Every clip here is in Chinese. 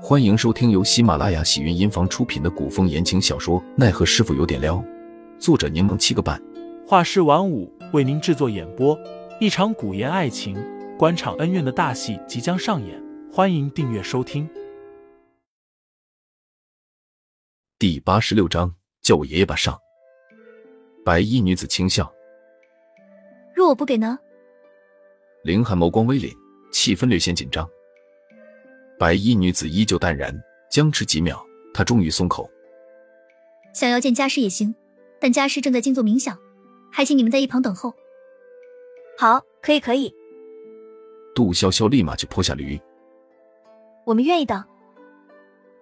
欢迎收听由喜马拉雅喜云音房出品的古风言情小说《奈何师傅有点撩》，作者柠檬七个半，画师晚舞为您制作演播。一场古言爱情、官场恩怨的大戏即将上演，欢迎订阅收听。第八十六章，叫我爷爷吧上。白衣女子轻笑：“若我不给呢？”凌寒眸光微凛，气氛略显紧张。白衣女子依旧淡然，僵持几秒，她终于松口：“想要见家师也行，但家师正在静坐冥想，还请你们在一旁等候。”好，可以，可以。杜潇潇立马就泼下驴：“我们愿意等，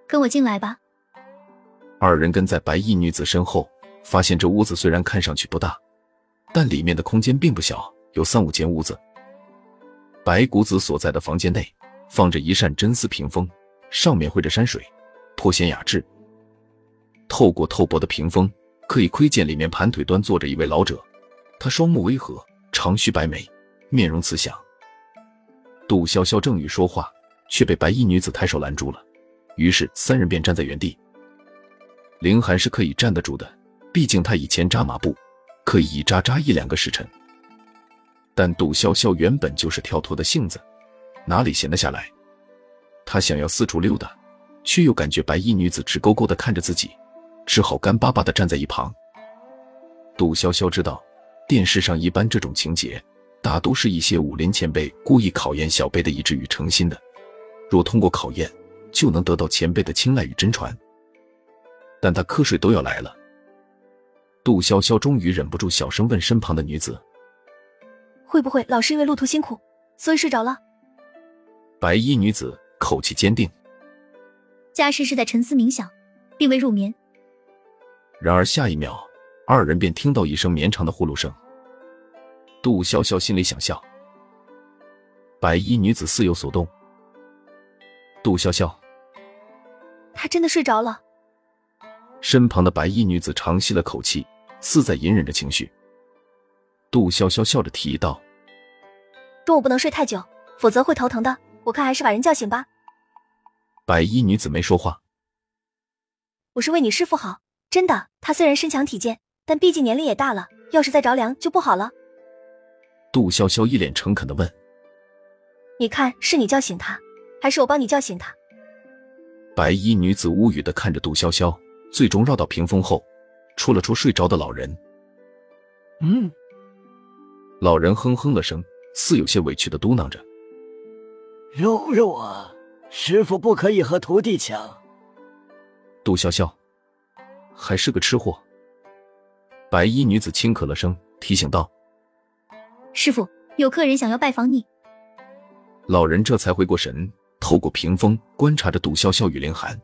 跟我进来吧。”二人跟在白衣女子身后，发现这屋子虽然看上去不大，但里面的空间并不小，有三五间屋子。白骨子所在的房间内。放着一扇真丝屏风，上面绘着山水，颇显雅致。透过透薄的屏风，可以窥见里面盘腿端坐着一位老者，他双目微合，长须白眉，面容慈祥。杜潇潇正欲说话，却被白衣女子抬手拦住了，于是三人便站在原地。凌寒是可以站得住的，毕竟他以前扎马步，可以一扎扎一两个时辰。但杜潇潇原本就是跳脱的性子。哪里闲得下来？他想要四处溜达，却又感觉白衣女子直勾勾的看着自己，只好干巴巴的站在一旁。杜潇潇知道，电视上一般这种情节，大都是一些武林前辈故意考验小辈的意志与诚心的，若通过考验，就能得到前辈的青睐与真传。但他瞌睡都要来了。杜潇潇终于忍不住小声问身旁的女子：“会不会老是因为路途辛苦，所以睡着了？”白衣女子口气坚定：“家师是在沉思冥想，并未入眠。”然而下一秒，二人便听到一声绵长的呼噜声。杜潇潇心里想笑，白衣女子似有所动。杜潇潇，她真的睡着了。身旁的白衣女子长吸了口气，似在隐忍着情绪。杜潇潇笑着提议道：“中午不能睡太久，否则会头疼的。”我看还是把人叫醒吧。白衣女子没说话。我是为你师父好，真的。他虽然身强体健，但毕竟年龄也大了，要是再着凉就不好了。杜潇潇一脸诚恳的问：“你看，是你叫醒他，还是我帮你叫醒他？”白衣女子无语的看着杜潇潇，最终绕到屏风后，戳了戳睡着的老人。嗯。老人哼哼了声，似有些委屈的嘟囔着。肉肉啊，师傅不可以和徒弟抢。杜潇潇，还是个吃货。白衣女子轻咳了声，提醒道：“师傅，有客人想要拜访你。”老人这才回过神，透过屏风观察着杜潇潇与凌寒。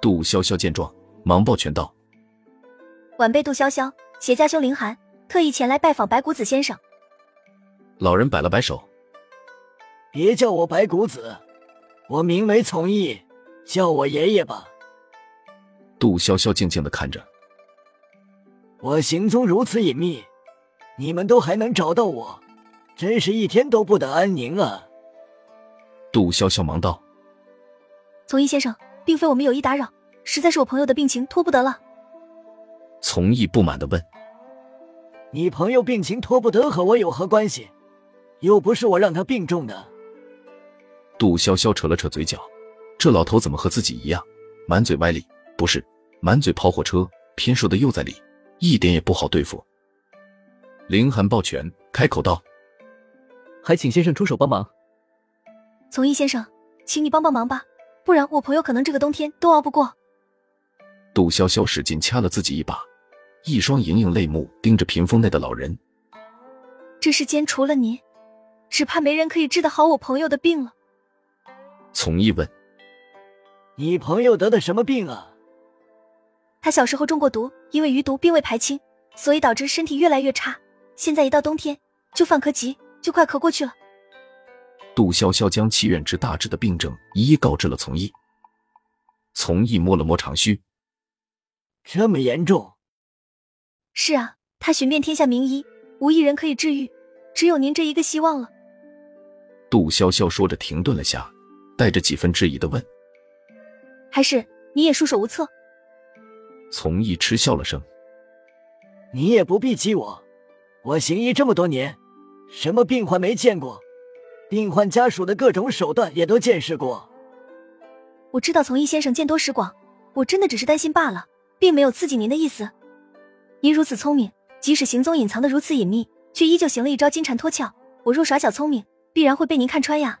杜潇潇见状，忙抱拳道：“晚辈杜潇潇，携家兄凌寒，特意前来拜访白骨子先生。”老人摆了摆手。别叫我白骨子，我名为从义，叫我爷爷吧。杜潇潇静静的看着，我行踪如此隐秘，你们都还能找到我，真是一天都不得安宁啊！杜潇潇忙道：“从义先生，并非我们有意打扰，实在是我朋友的病情拖不得了。”从义不满的问：“你朋友病情拖不得和我有何关系？又不是我让他病重的。”杜潇潇扯了扯嘴角，这老头怎么和自己一样，满嘴歪理？不是，满嘴跑火车，偏说的又在理，一点也不好对付。凌寒抱拳开口道：“还请先生出手帮忙。”从义先生，请你帮帮忙吧，不然我朋友可能这个冬天都熬不过。杜潇潇使劲掐了自己一把，一双盈盈泪目盯着屏风内的老人。这世间除了您，只怕没人可以治得好我朋友的病了。从义问：“你朋友得的什么病啊？”他小时候中过毒，因为余毒并未排清，所以导致身体越来越差。现在一到冬天就犯咳疾，就快咳过去了。杜潇潇将其远至大致的病症一一告知了从义。从义摸了摸长须：“这么严重？”“是啊，他寻遍天下名医，无一人可以治愈，只有您这一个希望了。”杜潇潇说着，停顿了下。带着几分质疑的问：“还是你也束手无策？从义嗤笑了声：“你也不必激我，我行医这么多年，什么病患没见过？病患家属的各种手段也都见识过。我知道从义先生见多识广，我真的只是担心罢了，并没有刺激您的意思。您如此聪明，即使行踪隐藏的如此隐秘，却依旧行了一招金蝉脱壳。我若耍小聪明，必然会被您看穿呀。”